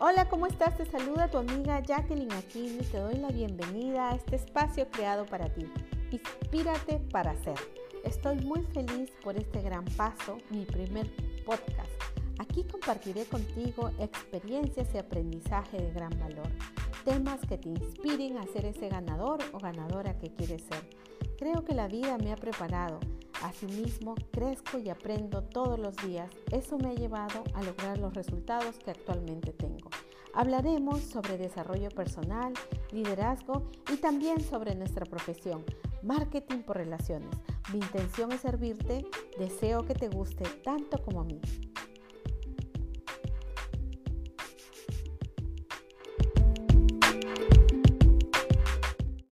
Hola, ¿cómo estás? Te saluda tu amiga Jacqueline Aquino y te doy la bienvenida a este espacio creado para ti. Inspírate para ser. Estoy muy feliz por este gran paso, mi primer podcast. Aquí compartiré contigo experiencias y aprendizaje de gran valor, temas que te inspiren a ser ese ganador o ganadora que quieres ser. Creo que la vida me ha preparado. Asimismo, crezco y aprendo todos los días. Eso me ha llevado a lograr los resultados que actualmente tengo. Hablaremos sobre desarrollo personal, liderazgo y también sobre nuestra profesión, marketing por relaciones. Mi intención es servirte, deseo que te guste tanto como a mí.